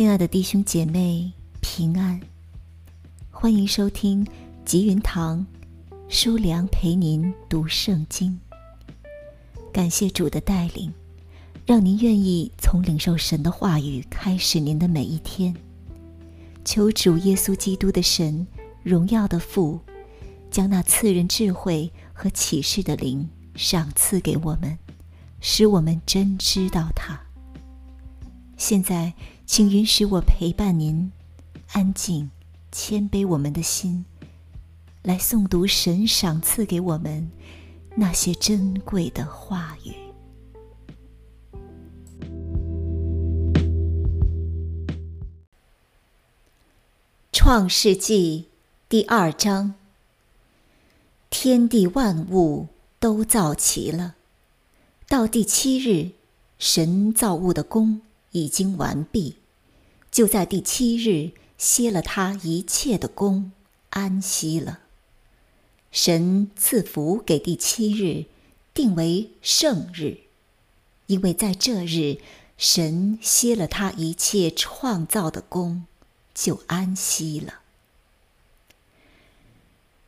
亲爱的弟兄姐妹，平安！欢迎收听吉云堂书良陪您读圣经。感谢主的带领，让您愿意从领受神的话语开始您的每一天。求主耶稣基督的神，荣耀的父，将那赐人智慧和启示的灵赏赐给我们，使我们真知道他。现在，请允许我陪伴您，安静、谦卑我们的心，来诵读神赏赐给我们那些珍贵的话语。创世纪第二章：天地万物都造齐了，到第七日，神造物的功。已经完毕，就在第七日歇了他一切的功，安息了。神赐福给第七日，定为圣日，因为在这日，神歇了他一切创造的功，就安息了。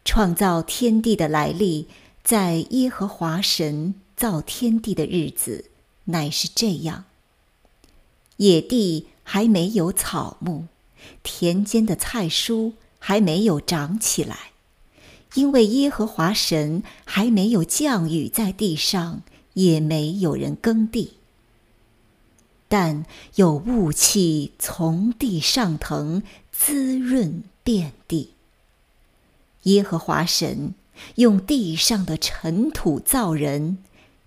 创造天地的来历，在耶和华神造天地的日子，乃是这样。野地还没有草木，田间的菜蔬还没有长起来，因为耶和华神还没有降雨在地上，也没有人耕地。但有雾气从地上腾，滋润遍地。耶和华神用地上的尘土造人，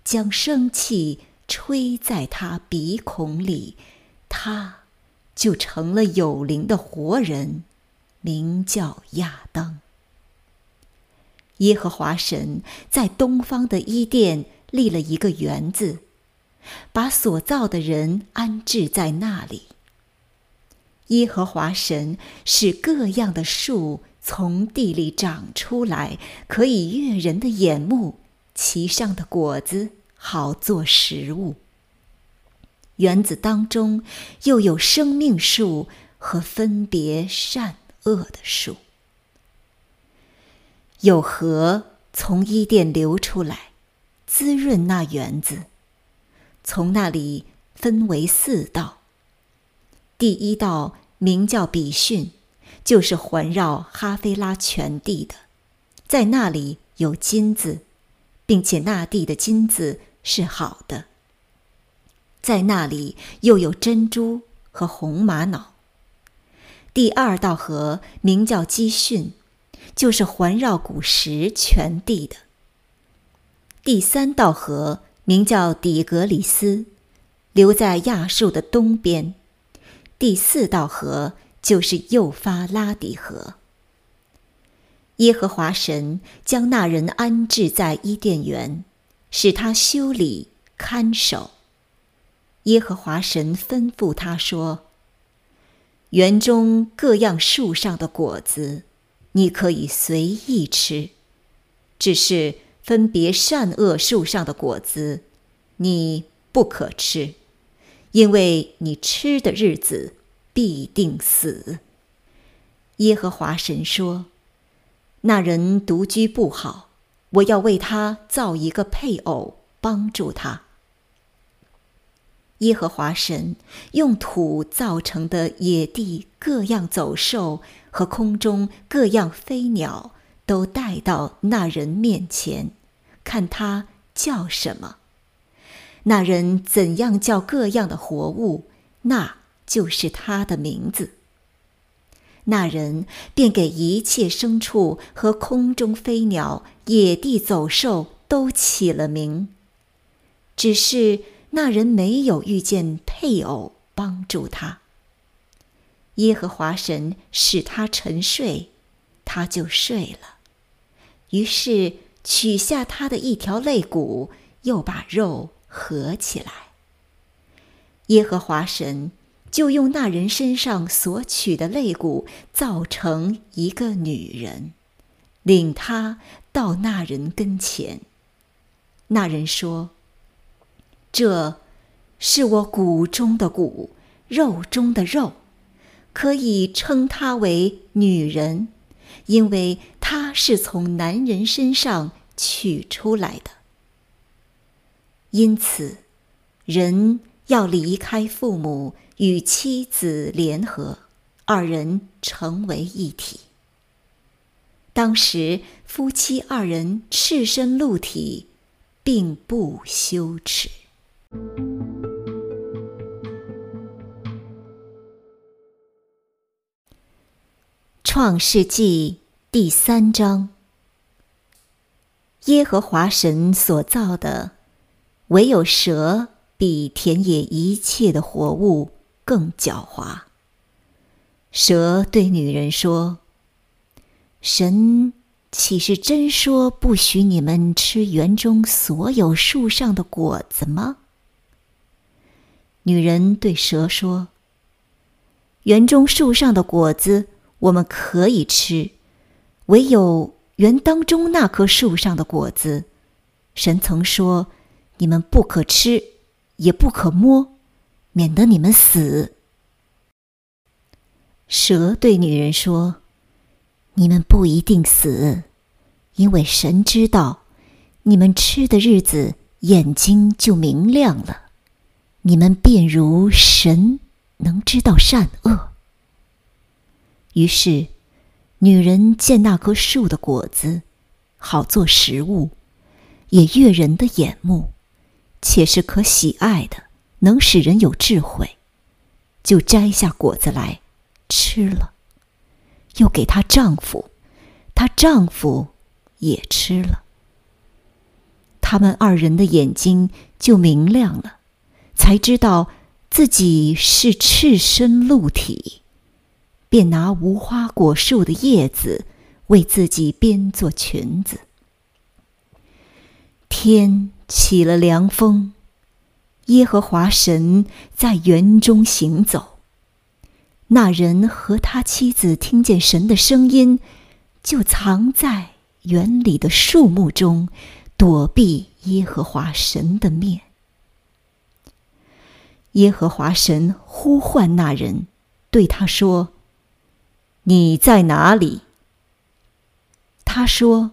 将生气吹在他鼻孔里。他就成了有灵的活人，名叫亚当。耶和华神在东方的伊甸立了一个园子，把所造的人安置在那里。耶和华神使各样的树从地里长出来，可以悦人的眼目，其上的果子好做食物。园子当中又有生命树和分别善恶的树，有河从伊甸流出来，滋润那园子。从那里分为四道。第一道名叫比逊，就是环绕哈菲拉全地的，在那里有金子，并且那地的金子是好的。在那里又有珍珠和红玛瑙。第二道河名叫基训，就是环绕古石全地的。第三道河名叫底格里斯，流在亚述的东边。第四道河就是幼发拉底河。耶和华神将那人安置在伊甸园，使他修理看守。耶和华神吩咐他说：“园中各样树上的果子，你可以随意吃；只是分别善恶树上的果子，你不可吃，因为你吃的日子必定死。”耶和华神说：“那人独居不好，我要为他造一个配偶，帮助他。”耶和华神用土造成的野地各样走兽和空中各样飞鸟，都带到那人面前，看他叫什么。那人怎样叫各样的活物，那就是他的名字。那人便给一切牲畜和空中飞鸟、野地走兽都起了名，只是。那人没有遇见配偶帮助他。耶和华神使他沉睡，他就睡了。于是取下他的一条肋骨，又把肉合起来。耶和华神就用那人身上所取的肋骨造成一个女人，领他到那人跟前。那人说。这，是我骨中的骨，肉中的肉，可以称她为女人，因为她是从男人身上取出来的。因此，人要离开父母，与妻子联合，二人成为一体。当时夫妻二人赤身露体，并不羞耻。创世纪第三章：耶和华神所造的，唯有蛇比田野一切的活物更狡猾。蛇对女人说。神岂是真说不许你们吃园中所有树上的果子吗？女人对蛇说：“园中树上的果子我们可以吃，唯有园当中那棵树上的果子，神曾说你们不可吃，也不可摸，免得你们死。”蛇对女人说。你们不一定死，因为神知道，你们吃的日子眼睛就明亮了，你们便如神能知道善恶。于是，女人见那棵树的果子好做食物，也悦人的眼目，且是可喜爱的，能使人有智慧，就摘下果子来吃了。又给她丈夫，她丈夫也吃了。他们二人的眼睛就明亮了，才知道自己是赤身露体，便拿无花果树的叶子为自己编做裙子。天起了凉风，耶和华神在园中行走。那人和他妻子听见神的声音，就藏在园里的树木中，躲避耶和华神的面。耶和华神呼唤那人，对他说：“你在哪里？”他说：“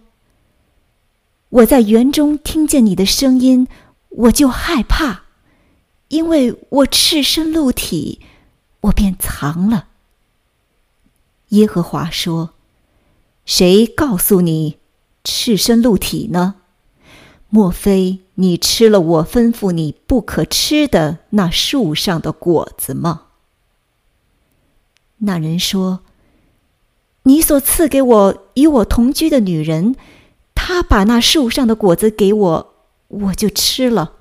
我在园中听见你的声音，我就害怕，因为我赤身露体。”我便藏了。耶和华说：“谁告诉你赤身露体呢？莫非你吃了我吩咐你不可吃的那树上的果子吗？”那人说：“你所赐给我与我同居的女人，她把那树上的果子给我，我就吃了。”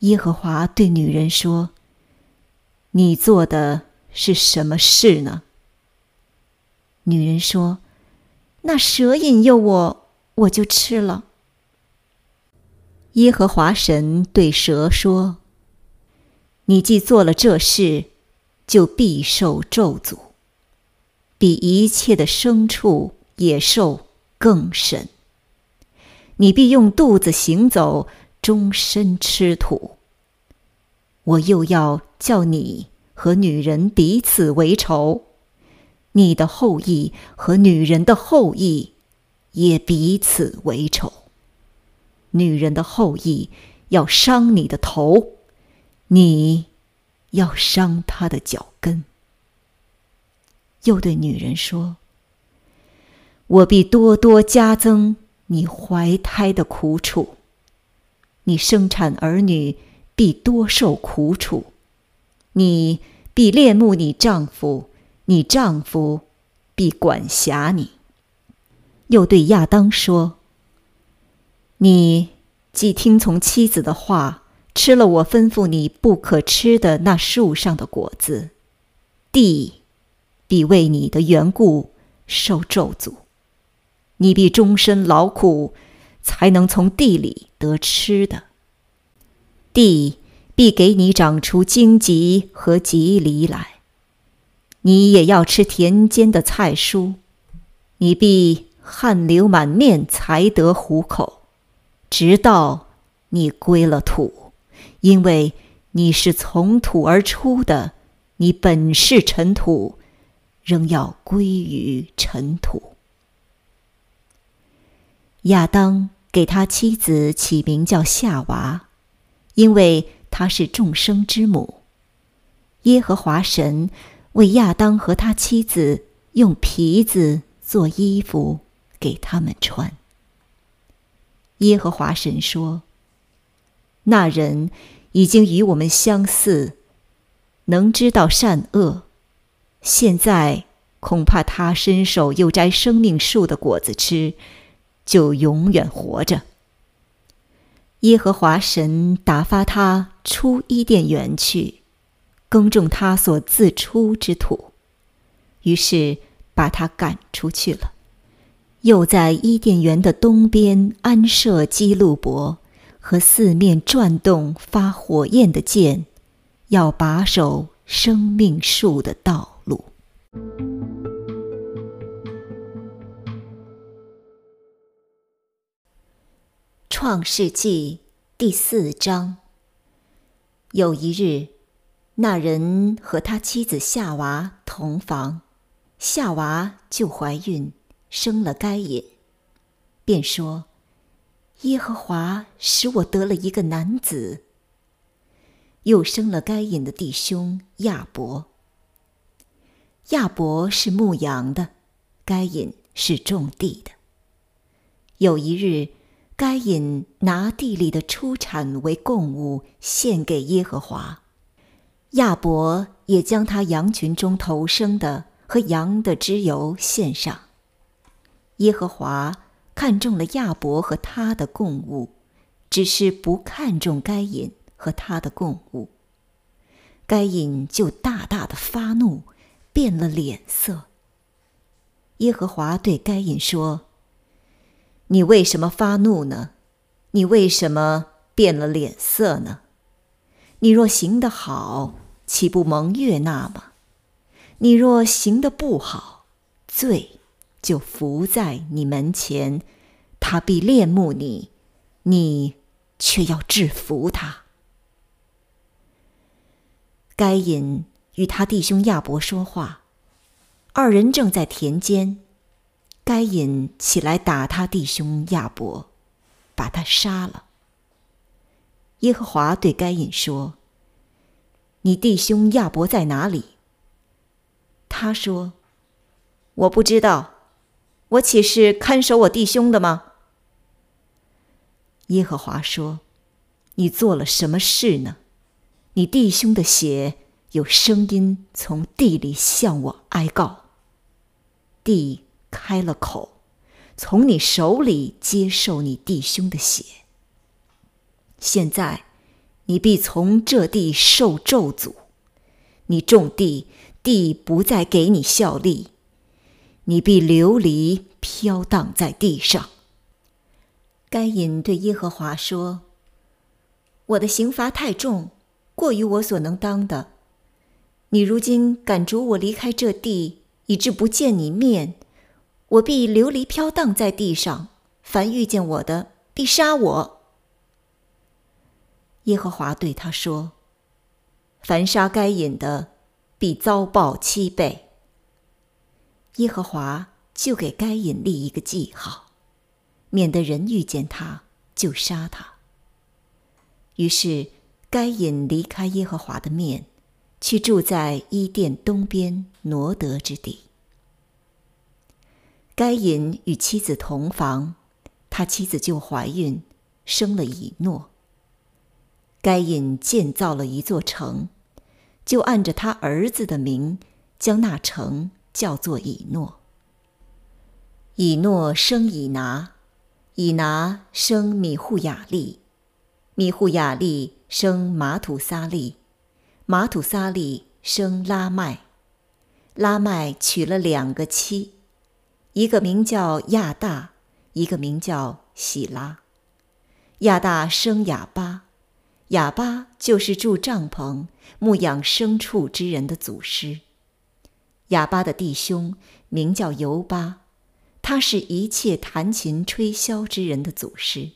耶和华对女人说。你做的是什么事呢？女人说：“那蛇引诱我，我就吃了。”耶和华神对蛇说：“你既做了这事，就必受咒诅，比一切的牲畜、野兽更甚。你必用肚子行走，终身吃土。”我又要叫你和女人彼此为仇，你的后裔和女人的后裔也彼此为仇。女人的后裔要伤你的头，你要伤她的脚跟。又对女人说：“我必多多加增你怀胎的苦楚，你生产儿女。”必多受苦楚，你必恋慕你丈夫，你丈夫必管辖你。又对亚当说：“你既听从妻子的话，吃了我吩咐你不可吃的那树上的果子，地必为你的缘故受咒诅，你必终身劳苦，才能从地里得吃的。”地必给你长出荆棘和棘藜来，你也要吃田间的菜蔬，你必汗流满面才得糊口，直到你归了土，因为你是从土而出的，你本是尘土，仍要归于尘土。亚当给他妻子起名叫夏娃，因为她是众生之母。耶和华神为亚当和他妻子用皮子做衣服给他们穿。耶和华神说：“那人已经与我们相似，能知道善恶。现在恐怕他伸手又摘生命树的果子吃，就永远活着。”耶和华神打发他出伊甸园去，耕种他所自出之土，于是把他赶出去了。又在伊甸园的东边安设基路伯和四面转动发火焰的剑，要把守生命树的道路。创世纪第四章。有一日，那人和他妻子夏娃同房，夏娃就怀孕。生了该隐，便说：“耶和华使我得了一个男子。”又生了该隐的弟兄亚伯。亚伯是牧羊的，该隐是种地的。有一日，该隐拿地里的出产为供物献给耶和华，亚伯也将他羊群中头生的和羊的脂油献上。耶和华看中了亚伯和他的供物，只是不看重该隐和他的供物。该隐就大大的发怒，变了脸色。耶和华对该隐说：“你为什么发怒呢？你为什么变了脸色呢？你若行得好，岂不蒙悦纳吗？你若行得不好，罪。”就伏在你门前，他必恋慕你，你却要制服他。该隐与他弟兄亚伯说话，二人正在田间。该隐起来打他弟兄亚伯，把他杀了。耶和华对该隐说：“你弟兄亚伯在哪里？”他说：“我不知道。”我岂是看守我弟兄的吗？耶和华说：“你做了什么事呢？你弟兄的血有声音从地里向我哀告。地开了口，从你手里接受你弟兄的血。现在，你必从这地受咒诅。你种地，地不再给你效力。”你必流离飘荡在地上。该隐对耶和华说：“我的刑罚太重，过于我所能当的。你如今赶逐我离开这地，以致不见你面，我必流离飘荡在地上。凡遇见我的，必杀我。”耶和华对他说：“凡杀该隐的，必遭报七倍。”耶和华就给该隐立一个记号，免得人遇见他就杀他。于是该隐离开耶和华的面，去住在伊甸东边挪得之地。该隐与妻子同房，他妻子就怀孕，生了以诺。该隐建造了一座城，就按着他儿子的名，将那城。叫做以诺。以诺生以拿，以拿生米户雅利，米户雅利生马土撒利，马土撒利生拉麦，拉麦娶了两个妻，一个名叫亚大，一个名叫喜拉。亚大生哑巴，哑巴就是住帐篷、牧养牲畜之人的祖师。哑巴的弟兄名叫尤巴，他是一切弹琴吹箫之人的祖师。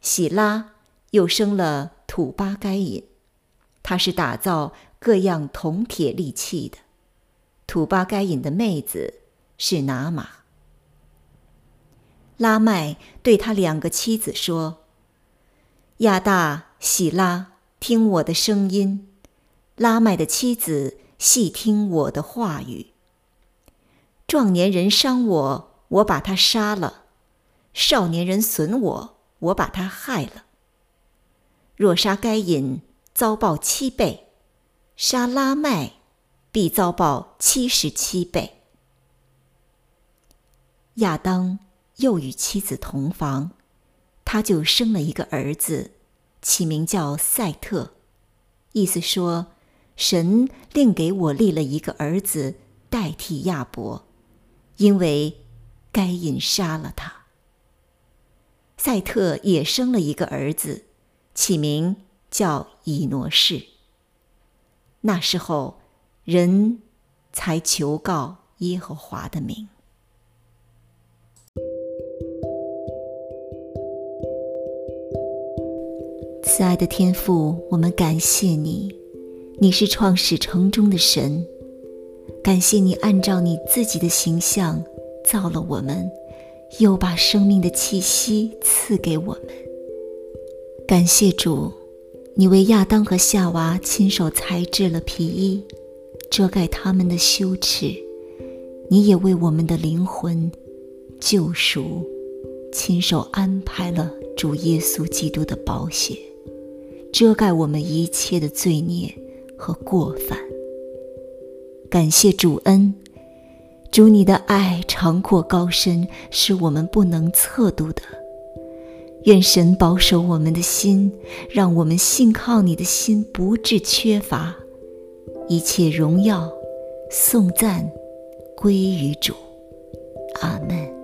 喜拉又生了土巴该隐，他是打造各样铜铁利器的。土巴该隐的妹子是拿玛。拉麦对他两个妻子说：“亚大、喜拉，听我的声音；拉麦的妻子，细听我的话语。壮年人伤我，我把他杀了；少年人损我，我把他害了。若杀该隐，遭报七倍；杀拉麦，必遭报七十七倍。”亚当。又与妻子同房，他就生了一个儿子，起名叫赛特，意思说，神另给我立了一个儿子代替亚伯，因为该隐杀了他。赛特也生了一个儿子，起名叫以挪士。那时候，人才求告耶和华的名。慈爱的天父，我们感谢你，你是创始成终的神。感谢你按照你自己的形象造了我们，又把生命的气息赐给我们。感谢主，你为亚当和夏娃亲手裁制了皮衣，遮盖他们的羞耻。你也为我们的灵魂救赎，亲手安排了主耶稣基督的宝血。遮盖我们一切的罪孽和过犯。感谢主恩，主你的爱长阔高深，是我们不能测度的。愿神保守我们的心，让我们信靠你的心不致缺乏。一切荣耀、颂赞归于主。阿门。